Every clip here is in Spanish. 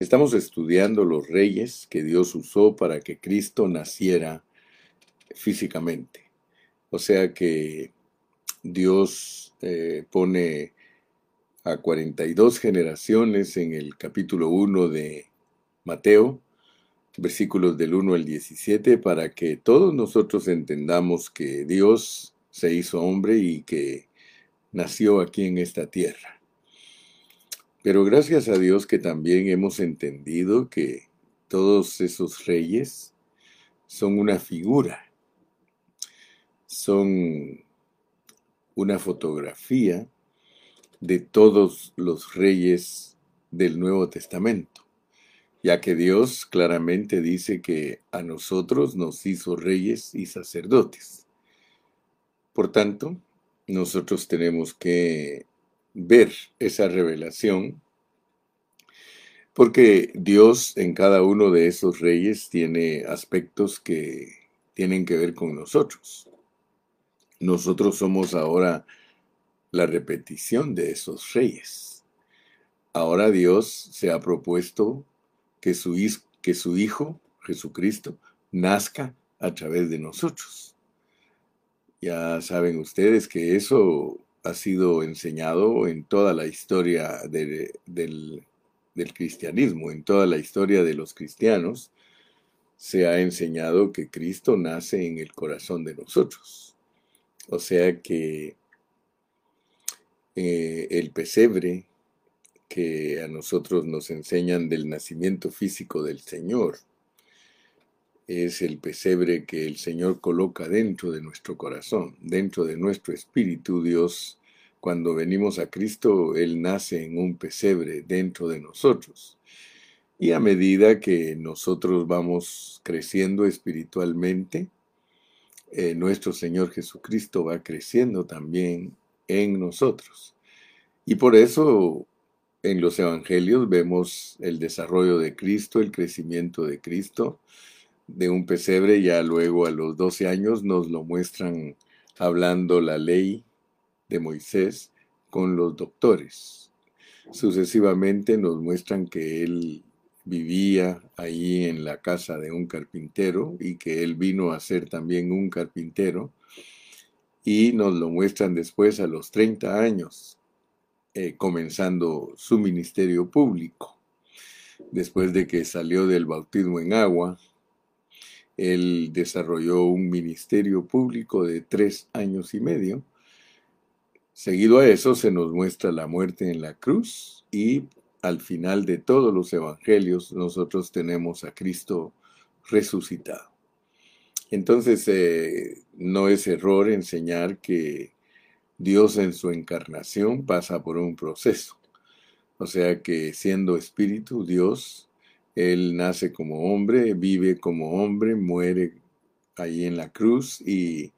Estamos estudiando los reyes que Dios usó para que Cristo naciera físicamente. O sea que Dios eh, pone a 42 generaciones en el capítulo 1 de Mateo, versículos del 1 al 17, para que todos nosotros entendamos que Dios se hizo hombre y que nació aquí en esta tierra. Pero gracias a Dios que también hemos entendido que todos esos reyes son una figura, son una fotografía de todos los reyes del Nuevo Testamento, ya que Dios claramente dice que a nosotros nos hizo reyes y sacerdotes. Por tanto, nosotros tenemos que ver esa revelación, porque Dios en cada uno de esos reyes tiene aspectos que tienen que ver con nosotros. Nosotros somos ahora la repetición de esos reyes. Ahora Dios se ha propuesto que su, que su Hijo, Jesucristo, nazca a través de nosotros. Ya saben ustedes que eso ha sido enseñado en toda la historia del, cristianismo, en toda la historia de los cristianos, se ha enseñado que Cristo nace en el corazón de nosotros. O sea que eh, el pesebre que a nosotros nos enseñan del nacimiento físico del Señor es el pesebre que el Señor coloca dentro de nuestro corazón, dentro de nuestro espíritu. Dios, cuando venimos a Cristo, Él nace en un pesebre dentro de nosotros. Y a medida que nosotros vamos creciendo espiritualmente, eh, nuestro Señor Jesucristo va creciendo también en nosotros. Y por eso en los evangelios vemos el desarrollo de Cristo, el crecimiento de Cristo, de un pesebre, ya luego a los 12 años nos lo muestran hablando la ley de Moisés con los doctores. Sucesivamente nos muestran que él vivía ahí en la casa de un carpintero y que él vino a ser también un carpintero y nos lo muestran después a los 30 años, eh, comenzando su ministerio público. Después de que salió del bautismo en agua, él desarrolló un ministerio público de tres años y medio. Seguido a eso se nos muestra la muerte en la cruz y al final de todos los evangelios nosotros tenemos a Cristo resucitado. Entonces eh, no es error enseñar que Dios en su encarnación pasa por un proceso. O sea que siendo espíritu, Dios él nace como hombre, vive como hombre, muere ahí en la cruz y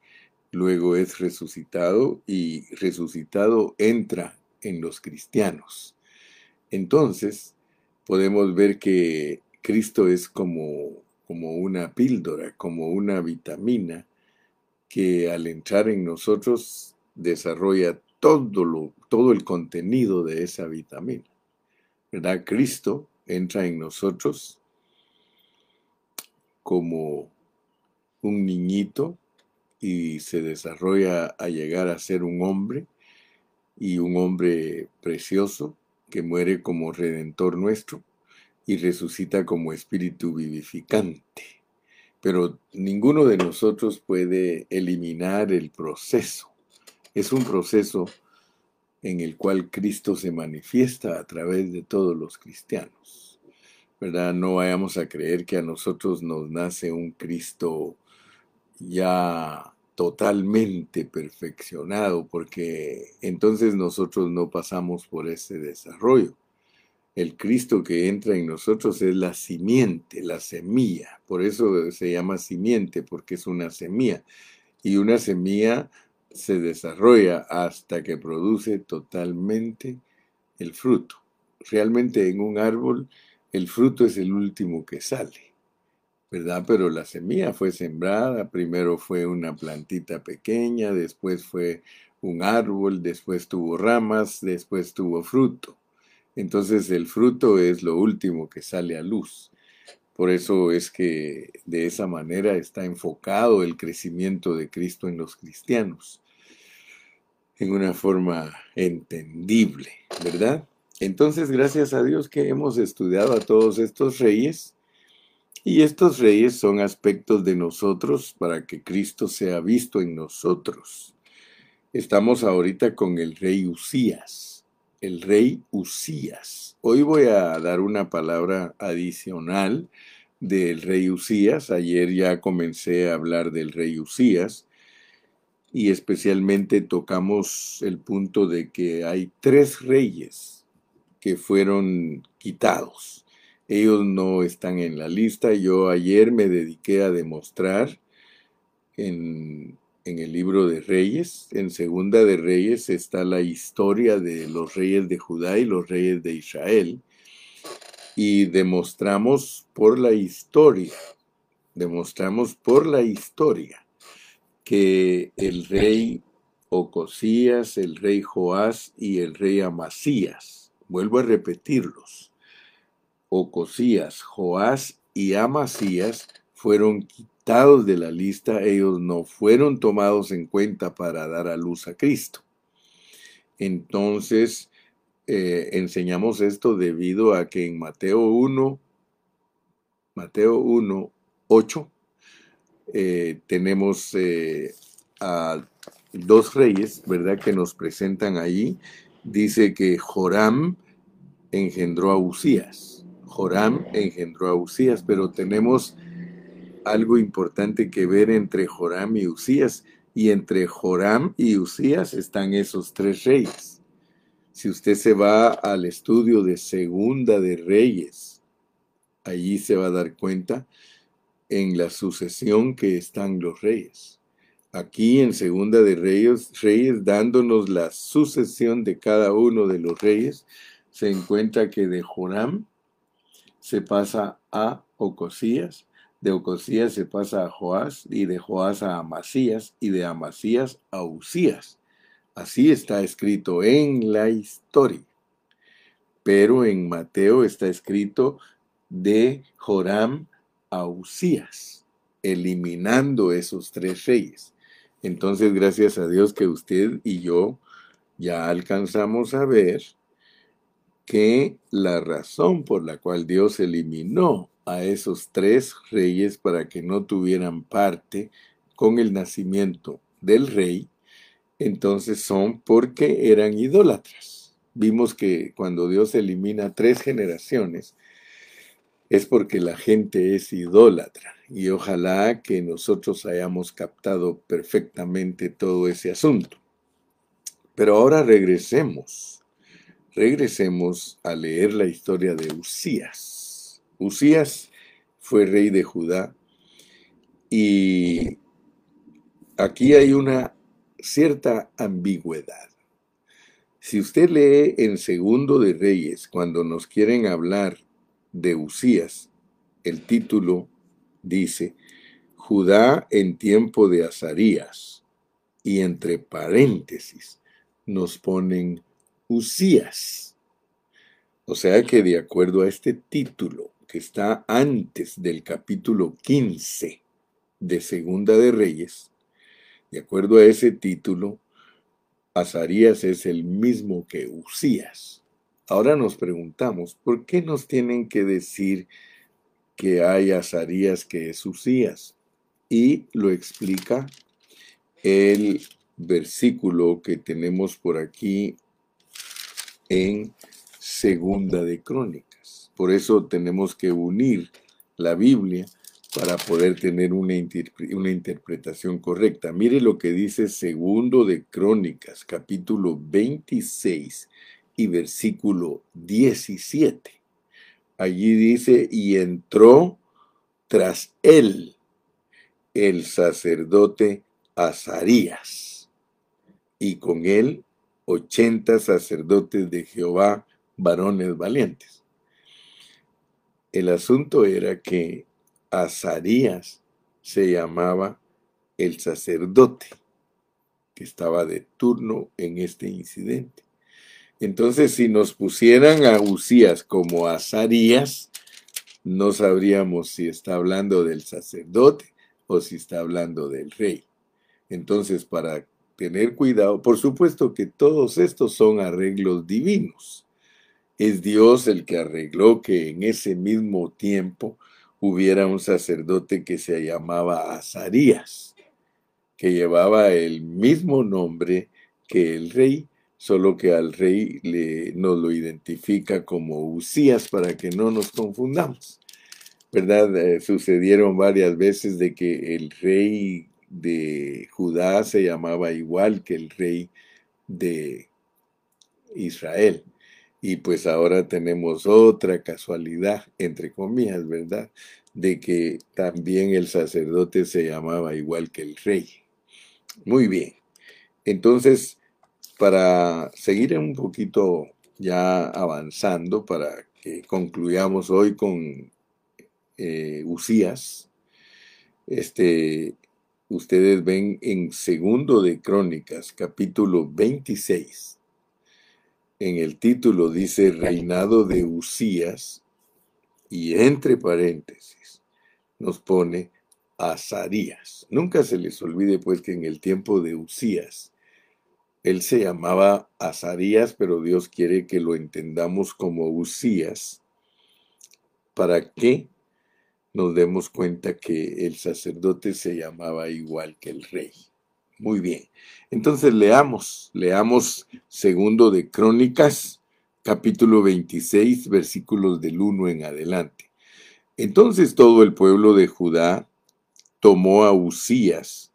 luego es resucitado y resucitado entra en los cristianos. Entonces, podemos ver que Cristo es como, como una píldora, como una vitamina que al entrar en nosotros desarrolla todo, lo, todo el contenido de esa vitamina. ¿Verdad? Cristo entra en nosotros como un niñito y se desarrolla a llegar a ser un hombre y un hombre precioso que muere como redentor nuestro y resucita como espíritu vivificante. Pero ninguno de nosotros puede eliminar el proceso. Es un proceso en el cual Cristo se manifiesta a través de todos los cristianos. ¿Verdad? No vayamos a creer que a nosotros nos nace un Cristo ya totalmente perfeccionado, porque entonces nosotros no pasamos por ese desarrollo. El Cristo que entra en nosotros es la simiente, la semilla. Por eso se llama simiente, porque es una semilla. Y una semilla se desarrolla hasta que produce totalmente el fruto. Realmente en un árbol el fruto es el último que sale, ¿verdad? Pero la semilla fue sembrada, primero fue una plantita pequeña, después fue un árbol, después tuvo ramas, después tuvo fruto. Entonces el fruto es lo último que sale a luz. Por eso es que de esa manera está enfocado el crecimiento de Cristo en los cristianos, en una forma entendible, ¿verdad? Entonces, gracias a Dios que hemos estudiado a todos estos reyes, y estos reyes son aspectos de nosotros para que Cristo sea visto en nosotros. Estamos ahorita con el rey Usías, el rey Usías. Hoy voy a dar una palabra adicional del rey Usías. Ayer ya comencé a hablar del rey Usías y especialmente tocamos el punto de que hay tres reyes que fueron quitados ellos no están en la lista. Yo ayer me dediqué a demostrar en, el libro de Reyes, en Segunda de Reyes está la historia de los reyes de Judá y los reyes de Israel. Y demostramos por la historia, demostramos por la historia que el rey Ocosías, el rey Joás y el rey Amasías, vuelvo a repetirlos, Ocosías, Joás y Amasías fueron quitados de la lista, ellos no fueron tomados en cuenta para dar a luz a Cristo. Entonces, eh, enseñamos esto debido a que en Mateo 1, Mateo 1, 8, eh, tenemos eh, a dos reyes, ¿verdad? Que nos presentan allí. Dice que Joram engendró a Usías Joram engendró a Usías, pero tenemos algo importante que ver entre Joram y Usías, y entre Joram y Usías están esos tres reyes. Si usted se va al estudio de Segunda de Reyes, allí se va a dar cuenta en la sucesión que están los reyes. Aquí en Segunda de Reyes, Reyes dándonos la sucesión de cada uno de los reyes, se encuentra que de Joram se pasa a Ocosías, de Ocosías se pasa a Joás y de Joás a Amasías y de Amasías a Usías. Así está escrito en la historia. Pero en Mateo está escrito de Joram a Usías, eliminando esos tres reyes. Entonces, gracias a Dios que usted y yo ya alcanzamos a ver que la razón por la cual Dios eliminó a esos tres reyes para que no tuvieran parte con el nacimiento del rey, entonces son porque eran idólatras. Vimos que cuando Dios elimina tres generaciones, es porque la gente es idólatra. Y ojalá que nosotros hayamos captado perfectamente todo ese asunto. Pero ahora regresemos regresemos a leer la historia de Usías. Usías fue rey de Judá y aquí hay una cierta ambigüedad. Si usted lee en Segundo de Reyes, cuando nos quieren hablar de Usías, el título dice, Judá en tiempo de Azarías, y entre paréntesis nos ponen Usías. O sea que de acuerdo a este título que está antes del capítulo 15 de Segunda de Reyes, de acuerdo a ese título, Azarías es el mismo que Usías. Ahora nos preguntamos, ¿por qué nos tienen que decir que hay Azarías que es Usías? Y lo explica el versículo que tenemos por aquí en Segunda de Crónicas. Por eso tenemos que unir la Biblia para poder tener una, una, interpretación correcta. Mire lo que dice Segundo de Crónicas, capítulo 26 y versículo 17. Allí dice, y entró tras él el sacerdote Azarías, y con él ochenta sacerdotes de Jehová, varones valientes. El asunto era que Azarías se llamaba el sacerdote que estaba de turno en este incidente. Entonces, si nos pusieran a Usías como Azarías, no sabríamos si está hablando del sacerdote o si está hablando del rey. Entonces, para tener cuidado, por supuesto que todos estos son arreglos divinos. Es Dios el que arregló que en ese mismo tiempo hubiera un sacerdote que se llamaba Azarías, que llevaba el mismo nombre que el rey, solo que al rey le, nos lo identifica como Usías para que no nos confundamos. ¿Verdad? Eh, sucedieron varias veces de que el rey de Judá se llamaba igual que el rey de Israel. Y pues ahora tenemos otra casualidad, entre comillas, ¿verdad? De que también el sacerdote se llamaba igual que el rey. Muy bien. Entonces, para seguir un poquito ya avanzando, para que concluyamos hoy con eh, Usías, este, ustedes ven en segundo de Crónicas, capítulo 26. En el título dice reinado de Usías y entre paréntesis nos pone Azarías. Nunca se les olvide pues que en el tiempo de Usías él se llamaba Azarías, pero Dios quiere que lo entendamos como Usías para que nos demos cuenta que el sacerdote se llamaba igual que el rey. Muy bien. Entonces leamos, leamos segundo de Crónicas, capítulo 26, versículos del 1 en adelante. Entonces todo el pueblo de Judá tomó a Usías,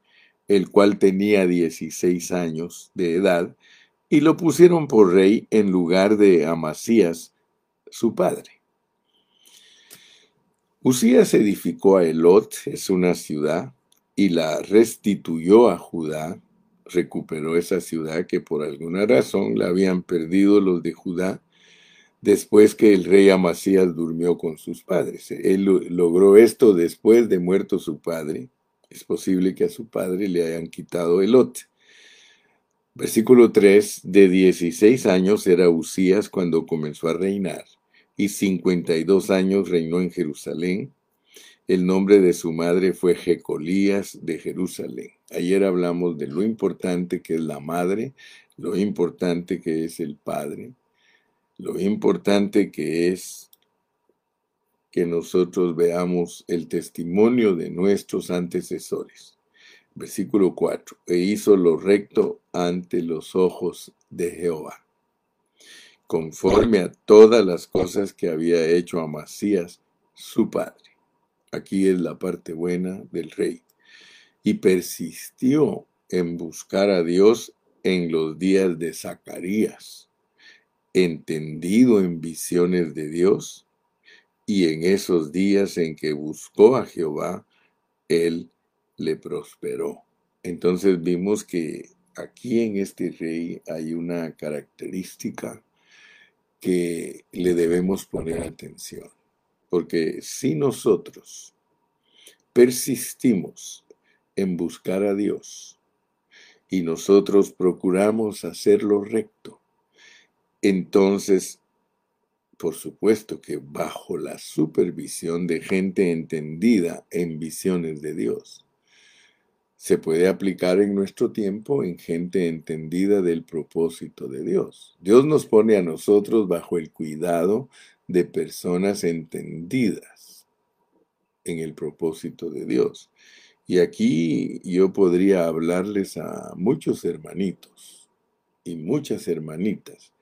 el cual tenía 16 años de edad, y lo pusieron por rey en lugar de Amasías, su padre. Usías edificó a Elot, es una ciudad, y la restituyó a Judá, recuperó esa ciudad que por alguna razón la habían perdido los de Judá después que el rey Amasías durmió con sus padres. Él logró esto después de muerto su padre. Es posible que a su padre le hayan quitado Elot. Versículo 3, de 16 años era Usías cuando comenzó a reinar y 52 años reinó en Jerusalén. El nombre de su madre fue Jecolías de Jerusalén. Ayer hablamos de lo importante que es la madre, lo importante que es el padre, lo importante que es que nosotros veamos el testimonio de nuestros antecesores. Versículo 4. E hizo lo recto ante los ojos de Jehová conforme a todas las cosas que había hecho Amasías, su padre. Aquí es la parte buena del rey. Y persistió en buscar a Dios en los días de Zacarías, entendido en visiones de Dios, y en esos días en que buscó a Jehová, él le prosperó. Entonces vimos que aquí en este rey hay una característica que le debemos poner atención. Porque si nosotros persistimos en buscar a Dios y nosotros procuramos hacerlo recto, entonces, por supuesto que bajo la supervisión de gente entendida en visiones de Dios, se puede aplicar en nuestro tiempo en gente entendida del propósito de Dios. Dios nos pone a nosotros bajo el cuidado de personas entendidas en el propósito de Dios. Y aquí yo podría hablarles a muchos hermanitos y muchas hermanitas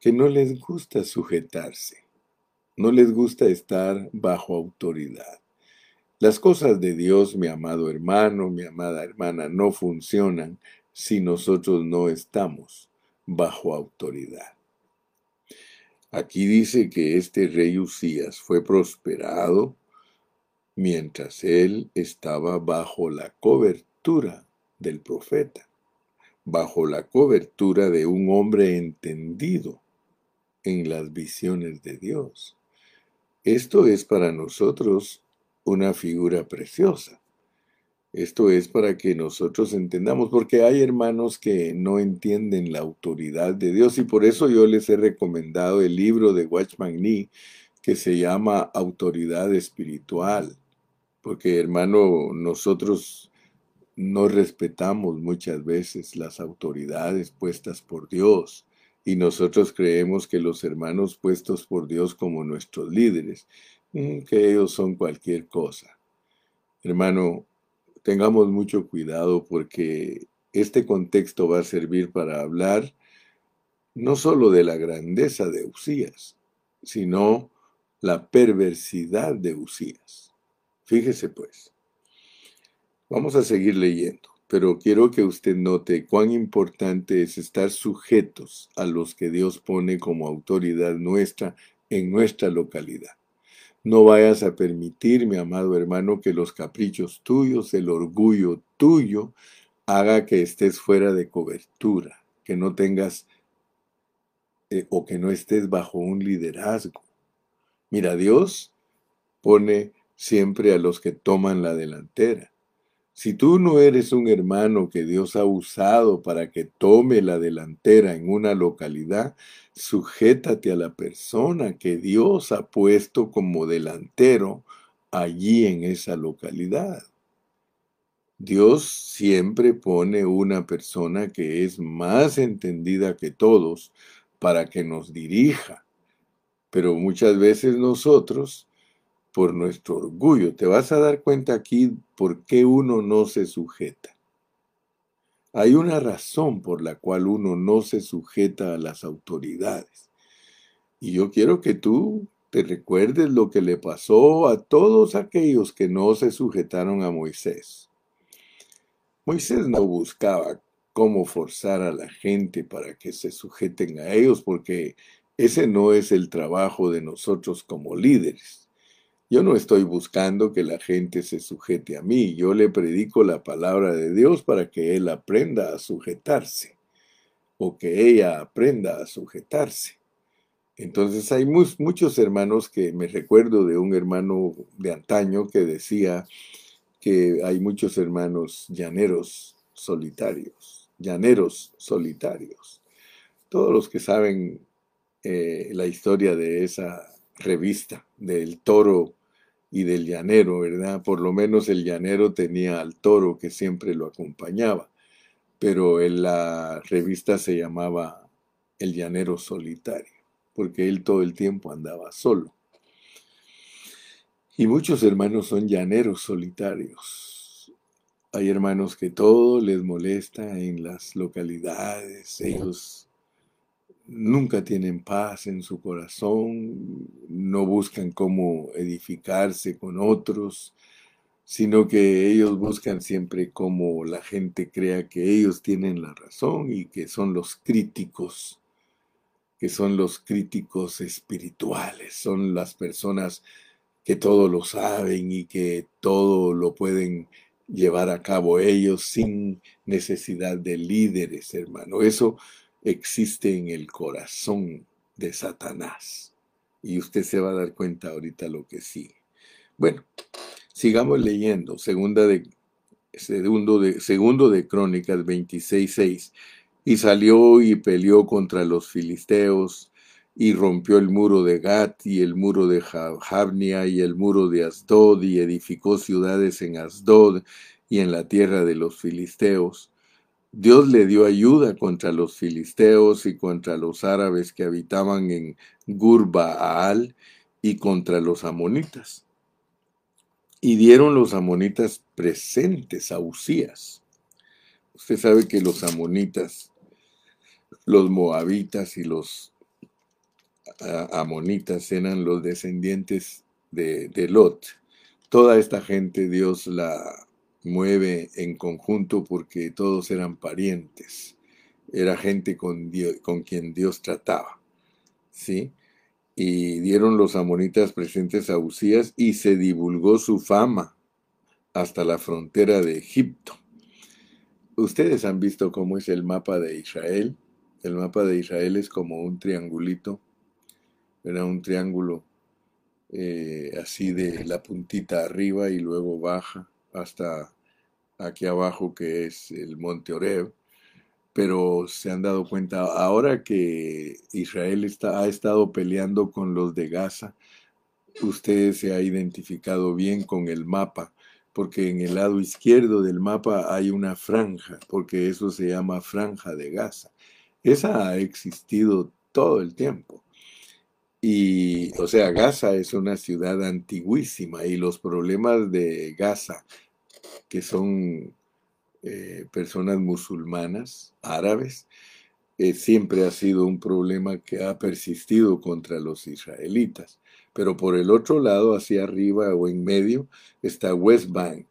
que no les gusta sujetarse, no les gusta estar bajo autoridad las cosas de Dios, mi amado hermano, mi amada hermana, no funcionan si nosotros no estamos bajo autoridad. Aquí dice que este rey Usías fue prosperado mientras él estaba bajo la cobertura del profeta, bajo la cobertura de un hombre entendido en las visiones de Dios. Esto es para nosotros una figura preciosa. Esto es para que nosotros entendamos, porque hay hermanos que no entienden la autoridad de Dios y por eso yo les he recomendado el libro de Watchman Nee que se llama Autoridad Espiritual, porque hermano, nosotros no respetamos muchas veces las autoridades puestas por Dios y nosotros creemos que los hermanos puestos por Dios como nuestros líderes, que ellos son cualquier cosa. Hermano, tengamos mucho cuidado porque este contexto va a servir para hablar no solo de la grandeza de Usías, sino la perversidad de Usías. Fíjese pues. Vamos a seguir leyendo, pero quiero que usted note cuán importante es estar sujetos a los que Dios pone como autoridad nuestra en nuestra localidad. No vayas a permitir, mi amado hermano, que los caprichos tuyos, el orgullo tuyo, haga que estés fuera de cobertura, que no tengas eh, o que no estés bajo un liderazgo. Mira, Dios pone siempre a los que toman la delantera. Si tú no eres un hermano que Dios ha usado para que tome la delantera en una localidad, sujétate a la persona que Dios ha puesto como delantero allí en esa localidad. Dios siempre pone una persona que es más entendida que todos para que nos dirija. Pero muchas veces nosotros por nuestro orgullo. Te vas a dar cuenta aquí por qué uno no se sujeta. Hay una razón por la cual uno no se sujeta a las autoridades. Y yo quiero que tú te recuerdes lo que le pasó a todos aquellos que no se sujetaron a Moisés. Moisés no buscaba cómo forzar a la gente para que se sujeten a ellos, porque ese no es el trabajo de nosotros como líderes. Yo no estoy buscando que la gente se sujete a mí, yo le predico la palabra de Dios para que él aprenda a sujetarse o que ella aprenda a sujetarse. Entonces hay muchos hermanos que me recuerdo de un hermano de antaño que decía que hay muchos hermanos llaneros solitarios, llaneros solitarios. Todos los que saben eh, la historia de esa revista del toro y del llanero, ¿verdad? Por lo menos el llanero tenía al toro que siempre lo acompañaba, pero en la revista se llamaba El llanero solitario, porque él todo el tiempo andaba solo. Y muchos hermanos son llaneros solitarios. Hay hermanos que todo les molesta en las localidades, ellos nunca tienen paz en su corazón, no buscan cómo edificarse con otros, sino que ellos buscan siempre cómo la gente crea que ellos tienen la razón y que son los críticos, que son los críticos espirituales, son las personas que todo lo saben y que todo lo pueden llevar a cabo ellos sin necesidad de líderes, hermano. Eso existe en el corazón de Satanás. Y usted se va a dar cuenta ahorita lo que sigue. Bueno, sigamos leyendo. Segunda de, segundo, de, segundo de Crónicas 26.6. Y salió y peleó contra los filisteos y rompió el muro de Gat y el muro de Jabnia y el muro de Asdod y edificó ciudades en Asdod y en la tierra de los filisteos Dios le dio ayuda contra los filisteos y contra los árabes que habitaban en Gurbaal y contra los amonitas. Y dieron los amonitas presentes a Usías. Usted sabe que los amonitas, los moabitas y los amonitas eran los descendientes de, de Lot. Toda esta gente Dios la mueve en conjunto porque todos eran parientes, era gente con, con quien Dios trataba, ¿sí? Y dieron los amonitas presentes a Usías y se divulgó su fama hasta la frontera de Egipto. Ustedes han visto cómo es el mapa de Israel. El mapa de Israel es como un triangulito, era un triángulo eh, así de la puntita arriba y luego baja hasta aquí abajo que es el monte Oreb, pero se han dado cuenta ahora que Israel está, ha estado peleando con los de Gaza, usted se ha identificado bien con el mapa, porque en el lado izquierdo del mapa hay una franja, porque eso se llama franja de Gaza. Esa ha existido todo el tiempo. Y, o sea, Gaza es una ciudad antiguísima y los problemas de Gaza, que son eh, personas musulmanas, árabes, eh, siempre ha sido un problema que ha persistido contra los israelitas. Pero por el otro lado, hacia arriba o en medio, está West Bank,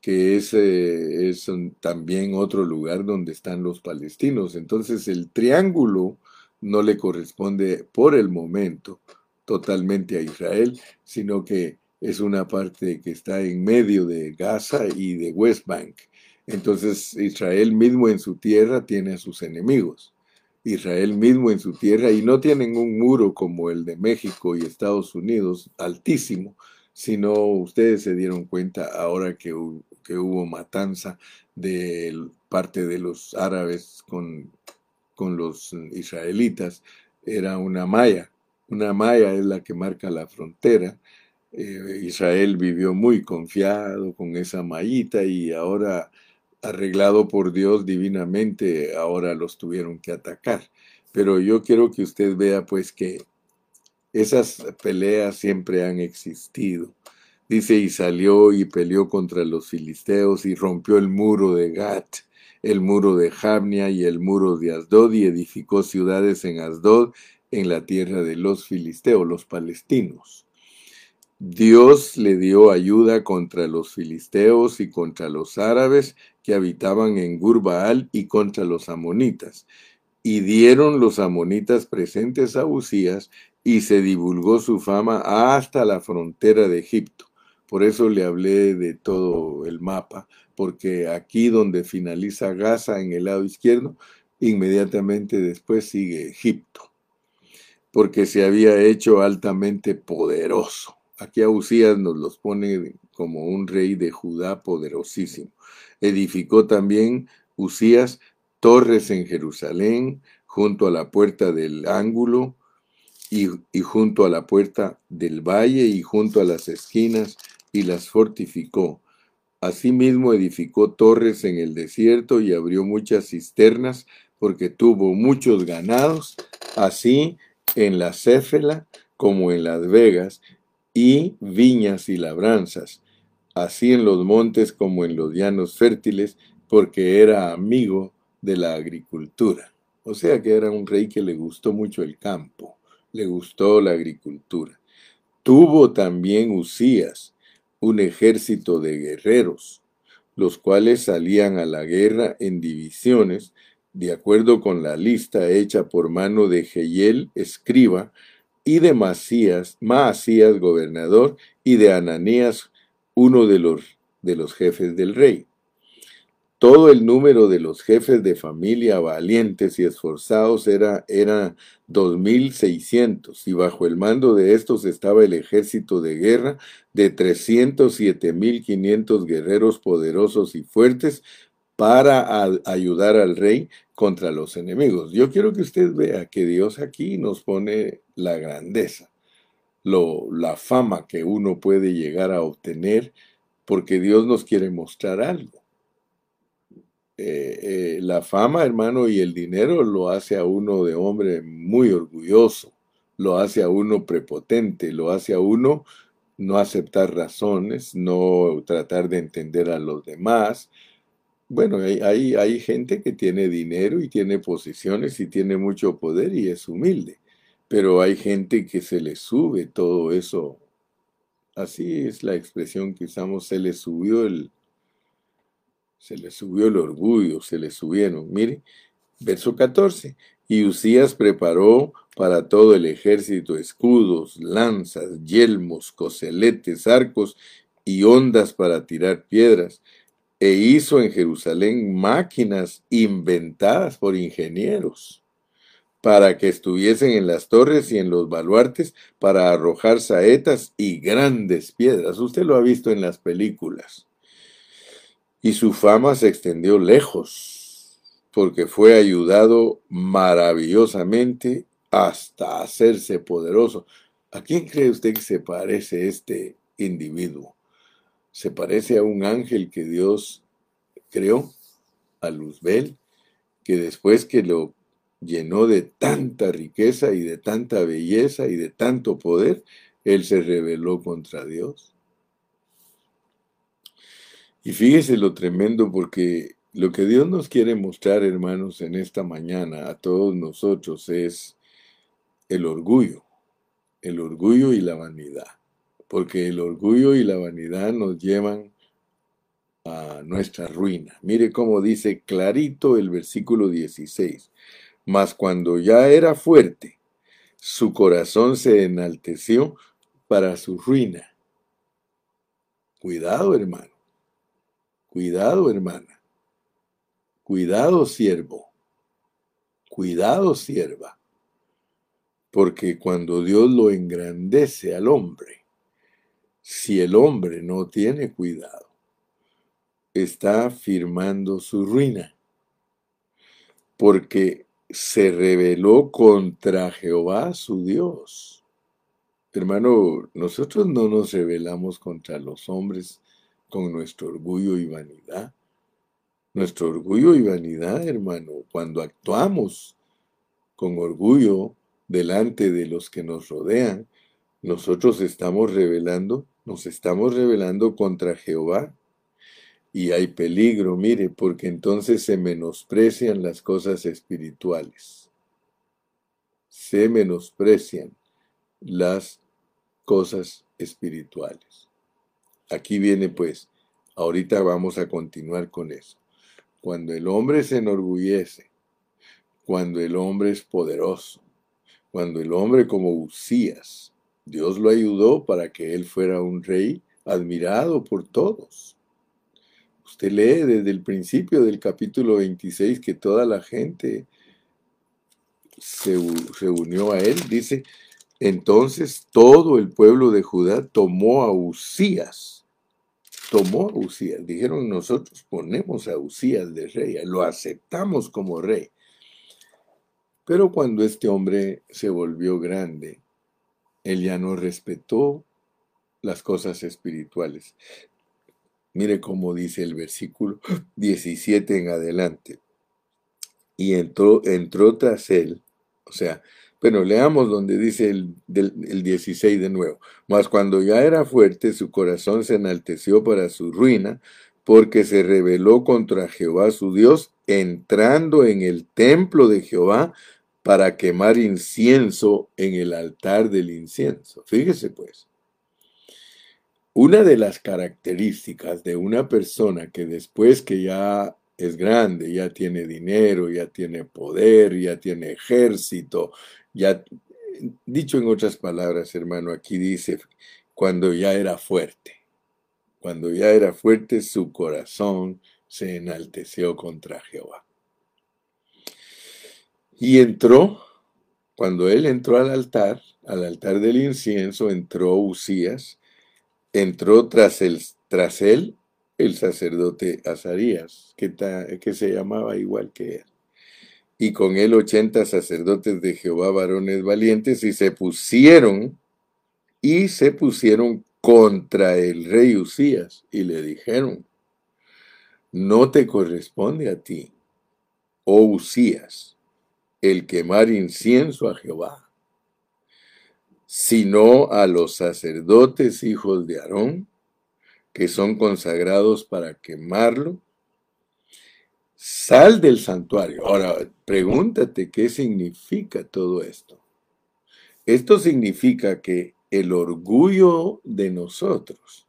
que es, eh, es también otro lugar donde están los palestinos. Entonces el triángulo no le corresponde por el momento totalmente a Israel, sino que es una parte que está en medio de Gaza y de West Bank. Entonces Israel mismo en su tierra tiene a sus enemigos. Israel mismo en su tierra y no tienen un muro como el de México y Estados Unidos altísimo, sino ustedes se dieron cuenta ahora que, que hubo matanza de parte de los árabes con con los israelitas era una malla. Una malla es la que marca la frontera. Eh, Israel vivió muy confiado con esa mallita y ahora, arreglado por Dios divinamente, ahora los tuvieron que atacar. Pero yo quiero que usted vea pues que esas peleas siempre han existido. Dice, y salió y peleó contra los filisteos y rompió el muro de Gat el muro de Jabnia y el muro de Asdod y edificó ciudades en Asdod, en la tierra de los filisteos, los palestinos. Dios le dio ayuda contra los filisteos y contra los árabes que habitaban en Gurbaal y contra los amonitas. Y dieron los amonitas presentes a Usías y se divulgó su fama hasta la frontera de Egipto. Por eso le hablé de todo el mapa, porque aquí donde finaliza Gaza en el lado izquierdo, inmediatamente después sigue Egipto, porque se había hecho altamente poderoso. Aquí a Usías nos los pone como un rey de Judá poderosísimo. Edificó también Usías torres en Jerusalén, junto a la puerta del ángulo y, junto a la puerta del valle y junto a las esquinas y las fortificó. Asimismo edificó torres en el desierto y abrió muchas cisternas porque tuvo muchos ganados, así en la Céfela como en las Vegas, y viñas y labranzas, así en los montes como en los llanos fértiles, porque era amigo de la agricultura. O sea que era un rey que le gustó mucho el campo, le gustó la agricultura. Tuvo también Usías, un ejército de guerreros, los cuales salían a la guerra en divisiones, de acuerdo con la lista hecha por mano de Geyel, escriba, y de Masías, Maasías, gobernador, y de Ananías, uno de los, de los jefes del rey. Todo el número de los jefes de familia valientes y esforzados era, era 2.600 y bajo el mando de estos estaba el ejército de guerra de 307.500 guerreros poderosos y fuertes para ayudar al rey contra los enemigos. Yo quiero que usted vea que Dios aquí nos pone la grandeza, lo, la fama que uno puede llegar a obtener porque Dios nos quiere mostrar algo. Eh, eh, la fama, hermano, y el dinero lo hace a uno de hombre muy orgulloso, lo hace a uno prepotente, lo hace a uno no aceptar razones, no tratar de entender a los demás. Bueno, hay, hay gente que tiene dinero y tiene posiciones y tiene mucho poder y es humilde, pero hay gente que se le sube todo eso. Así es la expresión que usamos, se le subió el, se le subió el orgullo, se le subieron. Mire, verso 14. Y Usías preparó para todo el ejército escudos, lanzas, yelmos, coseletes, arcos y ondas para tirar piedras, e hizo en Jerusalén máquinas inventadas por ingenieros para que estuviesen en las torres y en los baluartes para arrojar saetas y grandes piedras. Usted lo ha visto en las películas Y su fama se extendió lejos, porque fue ayudado maravillosamente hasta hacerse poderoso. ¿A quién cree usted que se parece este individuo? Se parece a un ángel que Dios creó, a Luzbel, que después que lo llenó de tanta riqueza y de tanta belleza y de tanto poder, él se rebeló contra Dios. Y fíjese lo tremendo porque lo que Dios nos quiere mostrar, hermanos, en esta mañana a todos nosotros es el orgullo, el orgullo y la vanidad. Porque el orgullo y la vanidad nos llevan a nuestra ruina. Mire cómo dice clarito el versículo 16. Mas cuando ya era fuerte, su corazón se enalteció para su ruina. Cuidado, hermano. Cuidado, hermana. Cuidado, siervo. Cuidado, sierva. Porque cuando Dios lo engrandece al hombre, si el hombre no tiene cuidado, está firmando su ruina, porque se rebeló contra Jehová su Dios. Hermano, nosotros no nos rebelamos contra los hombres con nuestro orgullo y vanidad. Nuestro orgullo y vanidad, hermano, cuando actuamos con orgullo delante de los que nos rodean, nosotros estamos rebelando, nos estamos rebelando contra Jehová y hay peligro, mire, porque entonces se menosprecian las cosas espirituales. Se menosprecian las cosas espirituales. Aquí viene pues, ahorita vamos a continuar con eso. Cuando el hombre se enorgullece, cuando el hombre es poderoso, cuando el hombre como Usías, Dios lo ayudó para que él fuera un rey admirado por todos Usted lee desde el principio del capítulo 26 que toda la gente se, reunió a él. Dice, entonces todo el pueblo de Judá tomó a Usías. Tomó a Usías. Dijeron, nosotros ponemos a Usías de rey, lo aceptamos como rey. Pero cuando este hombre se volvió grande, él ya no respetó las cosas espirituales. Mire cómo dice el versículo 17 en adelante. Y entró, entró tras él, o sea, bueno, leamos donde dice el, el 16 de nuevo. Mas cuando ya era fuerte, su corazón se enalteció para su ruina, porque se rebeló contra Jehová su Dios, entrando en el templo de Jehová para quemar incienso en el altar del incienso. Fíjese pues, una de las características de una persona que después que ya es grande, ya tiene dinero, ya tiene poder, ya tiene ejército, ya, dicho en otras palabras, hermano, aquí dice, cuando ya era fuerte, cuando ya era fuerte, su corazón se enalteció contra Jehová. Y entró, cuando él entró al altar, al altar del incienso, entró Usías, entró tras, él el sacerdote Azarías, que, que se llamaba igual que él. Y con él ochenta sacerdotes de Jehová, varones valientes, y se pusieron, y se pusieron contra el rey Usías, y le dijeron, no te corresponde a ti, oh Usías, el quemar incienso a Jehová sino a los sacerdotes hijos de Aarón, que son consagrados para quemarlo. Sal del santuario. Ahora, pregúntate qué significa todo esto. Esto significa que el orgullo de nosotros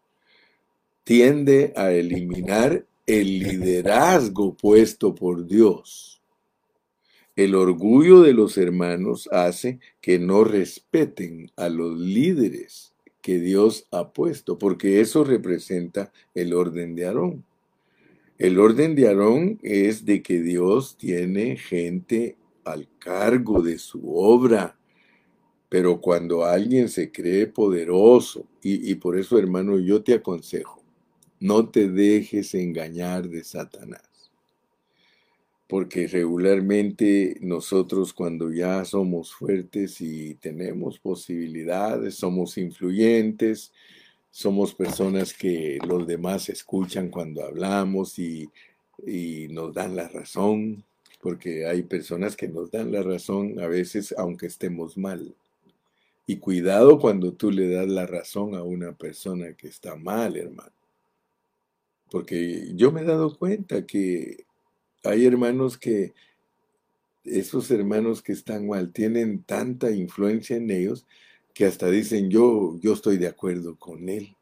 tiende a eliminar el liderazgo puesto por Dios. El orgullo de los hermanos hace que no respeten a los líderes que Dios ha puesto, porque eso representa el orden de Aarón. El orden de Aarón es de que Dios tiene gente al cargo de su obra. Pero cuando alguien se cree poderoso, y, y por eso hermano yo te aconsejo, No te dejes engañar de Satanás. Porque regularmente nosotros cuando ya somos fuertes y tenemos posibilidades, somos influyentes, somos personas que los demás escuchan cuando hablamos y, nos dan la razón, porque hay personas que nos dan la razón a veces aunque estemos mal. Y cuidado cuando tú le das la razón a una persona que está mal, hermano. Porque yo me he dado cuenta que hay hermanos que, esos hermanos que están mal, tienen tanta influencia en ellos que hasta dicen yo, yo estoy de acuerdo con él.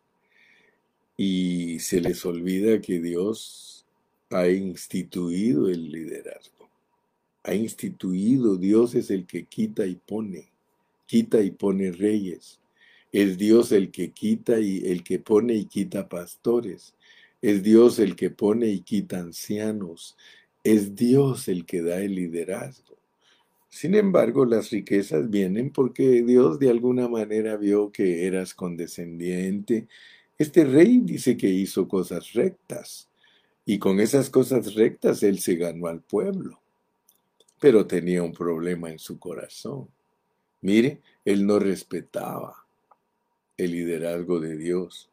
Y se les olvida que Dios ha instituido el liderazgo. Ha instituido, Dios es el que quita y pone, quita y pone reyes. Es Dios el que quita y el que pone y quita pastores. Es Dios el que pone y quita ancianos. Es Dios el que da el liderazgo. Sin embargo, las riquezas vienen porque Dios de alguna manera vio que eras condescendiente. Este rey dice que hizo cosas rectas y con esas cosas rectas él se ganó al pueblo. Pero tenía un problema en su corazón. Mire, él no respetaba el liderazgo de Dios.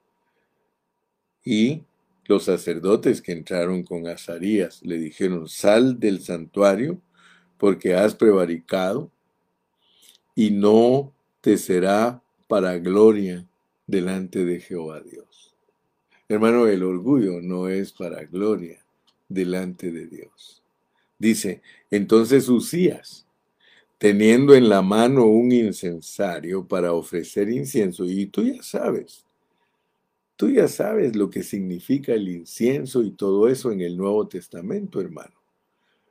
Y los sacerdotes que entraron con Azarías le dijeron, sal del santuario porque has prevaricado y no te será para gloria delante de Jehová Dios. Hermano, el orgullo no es para gloria delante de Dios. Dice, entonces Usías, teniendo en la mano un incensario para ofrecer incienso, y tú ya sabes, tú ya sabes lo que significa el incienso y todo eso en el Nuevo Testamento, hermano.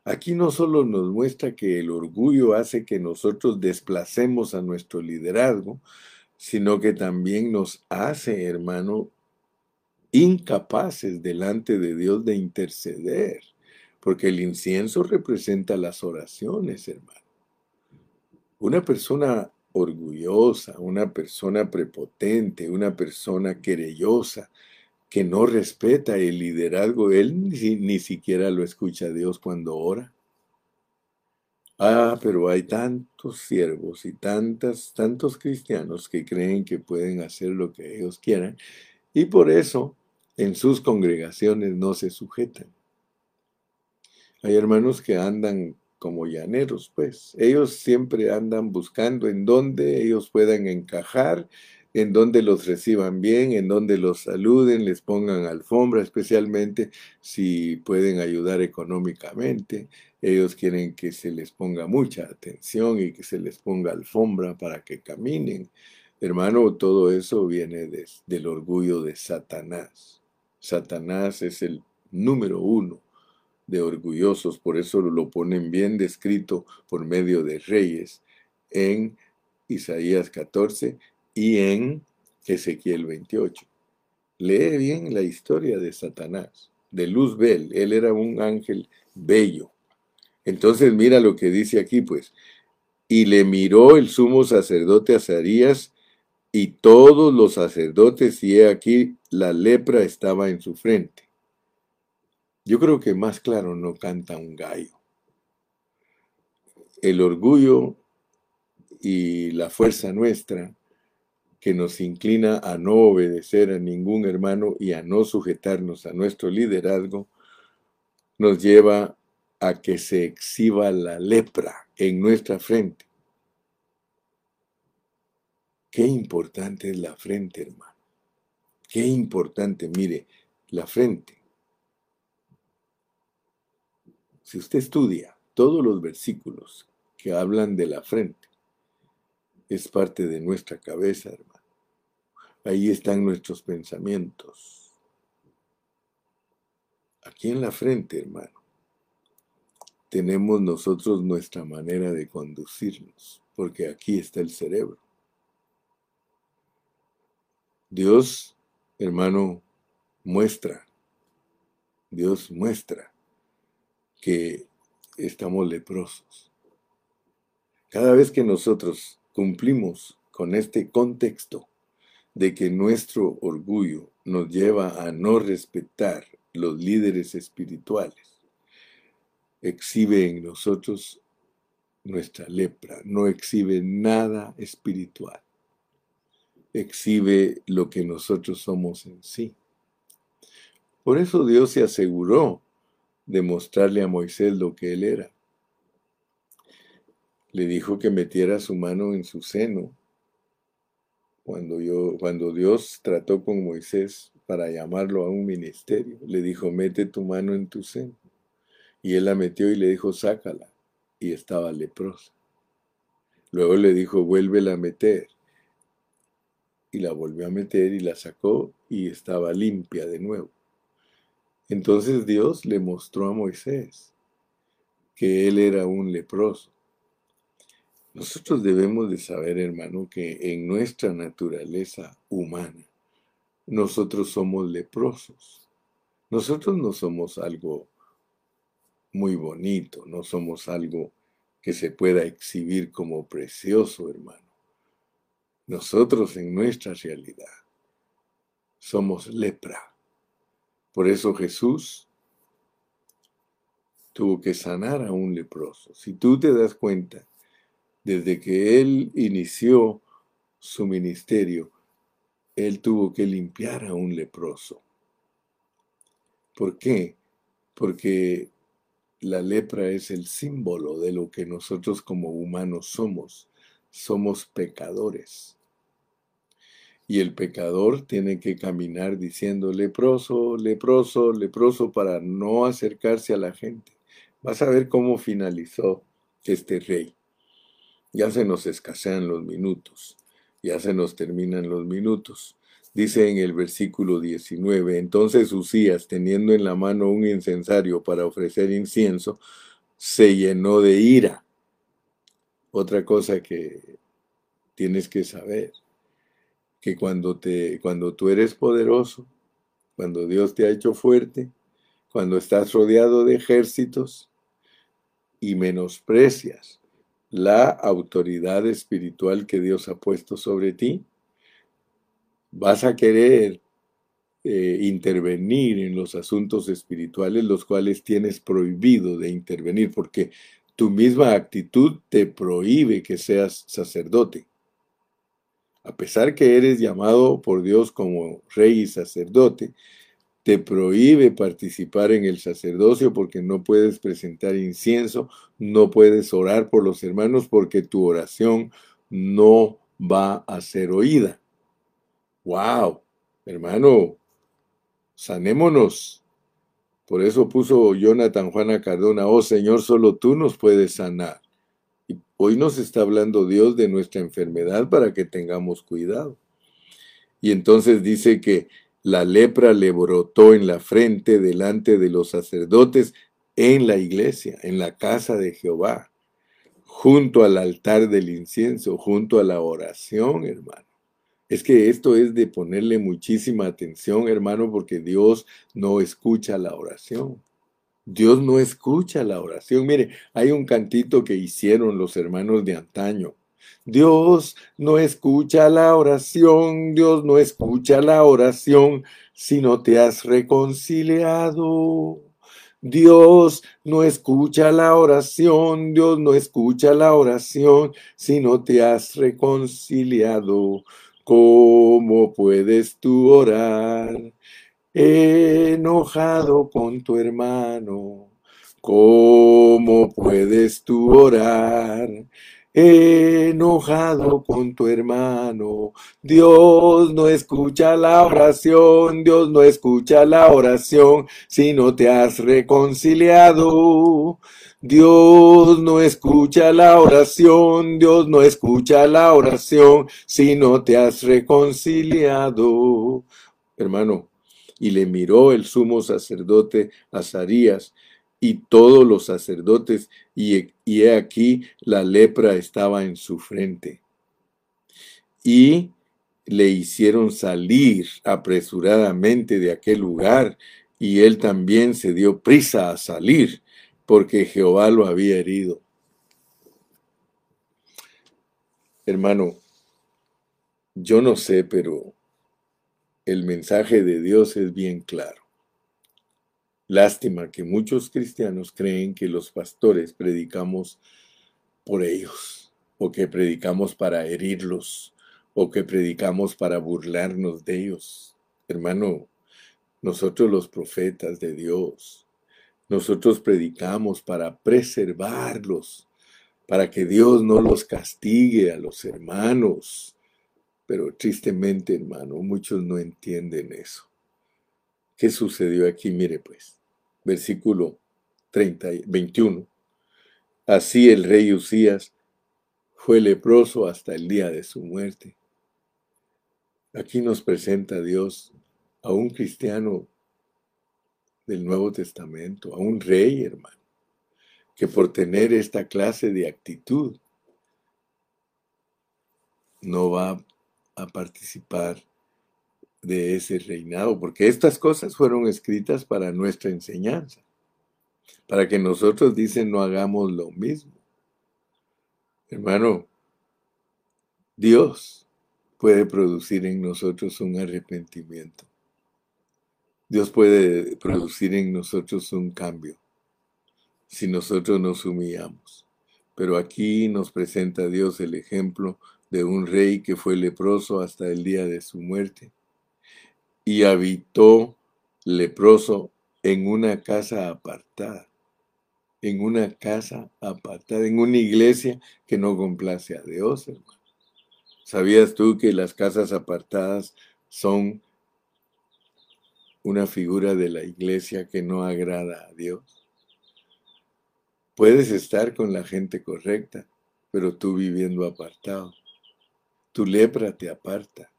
Aquí no solo nos muestra que el orgullo hace que nosotros desplacemos a nuestro liderazgo, sino que también nos hace, hermano, incapaces delante de Dios de interceder, porque el incienso representa las oraciones, hermano. Una persona orgullosa, una persona prepotente, una persona querellosa, que no respeta el liderazgo, él ni, siquiera lo escucha Dios cuando ora. Ah, pero hay tantos siervos y tantas, tantos cristianos que creen que pueden hacer lo que ellos quieran y por eso en sus congregaciones no se sujetan. Hay hermanos que andan como llaneros, pues. Ellos siempre andan buscando en dónde ellos puedan encajar en donde los reciban bien, en donde los saluden, les pongan alfombra, especialmente si pueden ayudar económicamente. Ellos quieren que se les ponga mucha atención y que se les ponga alfombra para que caminen. Hermano, todo eso viene del orgullo de Satanás. Satanás es el número uno de orgullosos, por eso lo ponen bien descrito por medio de reyes en Isaías 14 y en Ezequiel 28. Lee bien la historia de Satanás, de Luzbel. Él era un ángel bello. Entonces mira lo que dice aquí, pues. Y le miró el sumo sacerdote Azarías y todos los sacerdotes, y he aquí la lepra estaba en su frente. Yo creo que más claro no canta un gallo. El orgullo y la fuerza nuestra que nos inclina a no obedecer a ningún hermano y a no sujetarnos a nuestro liderazgo, nos lleva a que se exhiba la lepra en nuestra frente. Qué importante es la frente, hermano. Qué importante, mire, la frente. Si usted estudia todos los versículos que hablan de la frente, es parte de nuestra cabeza, hermano. Ahí están nuestros pensamientos. Aquí en la frente, hermano, tenemos nosotros nuestra manera de conducirnos, porque aquí está el cerebro. Dios, hermano, muestra, Dios muestra que estamos leprosos. Cada vez que nosotros cumplimos con este contexto, de que nuestro orgullo nos lleva a no respetar los líderes espirituales, exhibe en nosotros nuestra lepra, no exhibe nada espiritual, exhibe lo que nosotros somos en sí. Por eso Dios se aseguró de mostrarle a Moisés lo que él era. Le dijo que metiera su mano en su seno. Cuando, cuando Dios trató con Moisés para llamarlo a un ministerio, le dijo, mete tu mano en tu seno. Y él la metió y le dijo, sácala. Y estaba leprosa. Luego le dijo, vuélvela a meter. Y la volvió a meter y la sacó y estaba limpia de nuevo. Entonces Dios le mostró a Moisés que él era un leproso. Nosotros debemos de saber, hermano, que en nuestra naturaleza humana, nosotros somos leprosos. Nosotros no somos algo muy bonito, no somos algo que se pueda exhibir como precioso, hermano. Nosotros en nuestra realidad somos lepra. Por eso Jesús tuvo que sanar a un leproso. Si tú te das cuenta, desde que él inició su ministerio, él tuvo que limpiar a un leproso. ¿Por qué? Porque la lepra es el símbolo de lo que nosotros como humanos somos. Somos pecadores. Y el pecador tiene que caminar diciendo leproso, leproso, leproso para no acercarse a la gente. Vas a ver cómo finalizó este rey. Ya se nos escasean los minutos, ya se nos terminan los minutos. Dice en el versículo 19, entonces Usías, teniendo en la mano un incensario para ofrecer incienso, se llenó de ira. Otra cosa que tienes que saber que cuando, te, cuando tú eres poderoso, cuando Dios te ha hecho fuerte, cuando estás rodeado de ejércitos y menosprecias la autoridad espiritual que Dios ha puesto sobre ti, vas a querer eh, intervenir en los asuntos espirituales, los cuales tienes prohibido de intervenir, porque tu misma actitud te prohíbe que seas sacerdote a pesar que eres llamado por Dios como rey y sacerdote, te prohíbe participar en el sacerdocio porque no puedes presentar incienso, no puedes orar por los hermanos porque tu oración no va a ser oída. ¡Wow! Hermano, sanémonos. Por eso puso Jonathan Juana Cardona, oh Señor, solo tú nos puedes sanar. Hoy nos está hablando Dios de nuestra enfermedad para que tengamos cuidado. Y entonces dice que la lepra le brotó en la frente delante de los sacerdotes en la iglesia, en la casa de Jehová, junto al altar del incienso, junto a la oración, hermano. Es que esto es de ponerle muchísima atención, hermano, porque Dios no escucha la oración. Dios no escucha la oración. Mire, hay un cantito que hicieron los hermanos de antaño. Dios no escucha la oración, Dios no escucha la oración si no te has reconciliado. Dios no escucha la oración, Dios no escucha la oración si no te has reconciliado. ¿Cómo puedes tú orar enojado con tu hermano. ¿Cómo puedes tú orar? Enojado con tu hermano. Dios no escucha la oración, Dios no escucha la oración si no te has reconciliado. Dios no escucha la oración, Dios no escucha la oración si no te has reconciliado. Hermano, y le miró el sumo sacerdote Azarías y todos los sacerdotes, y, he aquí la lepra estaba en su frente. Y le hicieron salir apresuradamente de aquel lugar, y él también se dio prisa a salir, porque Jehová lo había herido. Hermano, yo no sé, pero el mensaje de Dios es bien claro. Lástima que muchos cristianos creen que los pastores predicamos por ellos, o que predicamos para herirlos, o que predicamos para burlarnos de ellos. Hermano, nosotros los profetas de Dios, nosotros predicamos para preservarlos, para que Dios no los castigue a los hermanos. Pero tristemente, hermano, muchos no entienden eso. ¿Qué sucedió aquí? Mire pues, versículo 30, 21. Así el rey Usías fue leproso hasta el día de su muerte. Aquí nos presenta Dios a un cristiano del Nuevo Testamento, a un rey, hermano, que por tener esta clase de actitud no va a participar de ese reinado, porque estas cosas fueron escritas para nuestra enseñanza, para que nosotros dicen no hagamos lo mismo. Hermano, Dios puede producir en nosotros un arrepentimiento. Dios puede producir en nosotros un cambio si nosotros nos humillamos. Pero aquí nos presenta Dios el ejemplo de un rey que fue leproso hasta el día de su muerte y habitó leproso en una casa apartada, en una casa apartada, en una iglesia que no complace a Dios, hermano. ¿Sabías tú que las casas apartadas son una figura de la iglesia que no agrada a Dios? Puedes estar con la gente correcta, pero tú viviendo apartado. Tu lepra te aparta.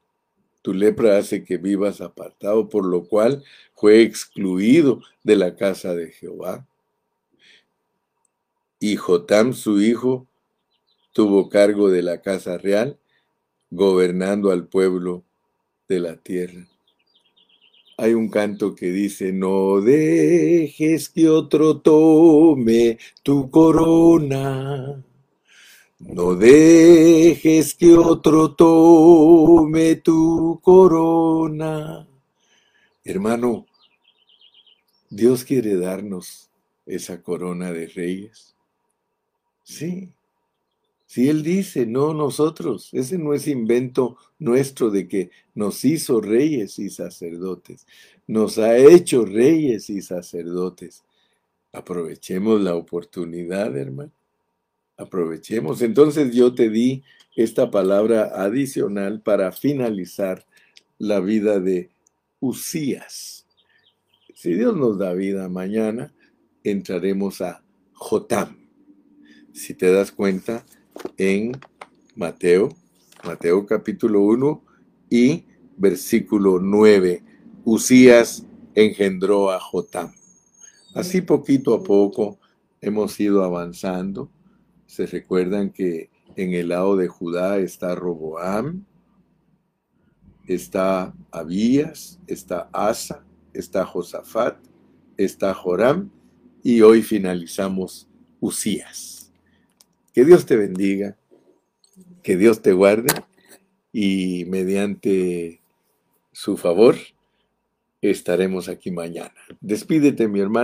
Tu lepra hace que vivas apartado, por lo cual fue excluido de la casa de Jehová. Y Jotam, su hijo, tuvo cargo de la casa real, gobernando al pueblo de la tierra. Hay un canto que dice, no dejes que otro tome tu corona. No dejes que otro tome tu corona. Hermano, Dios quiere darnos esa corona de reyes. Sí. Si Él dice, no nosotros, ese no es invento nuestro de que nos hizo reyes y sacerdotes, nos ha hecho reyes y sacerdotes. Aprovechemos la oportunidad, hermano. Aprovechemos. Entonces yo te di esta palabra adicional para finalizar la vida de Usías. Si Dios nos da vida mañana, entraremos a Jotam. Si te das cuenta, en Mateo, Mateo capítulo 1 y versículo 9. Usías engendró a Jotam. Así poquito a poco hemos ido avanzando se recuerdan que en el lado de Judá está Roboam, está Abías, está Asa, está Josafat, está Joram y hoy finalizamos Usías. Que Dios te bendiga, que Dios te guarde y mediante su favor estaremos aquí mañana. Despídete mi hermano.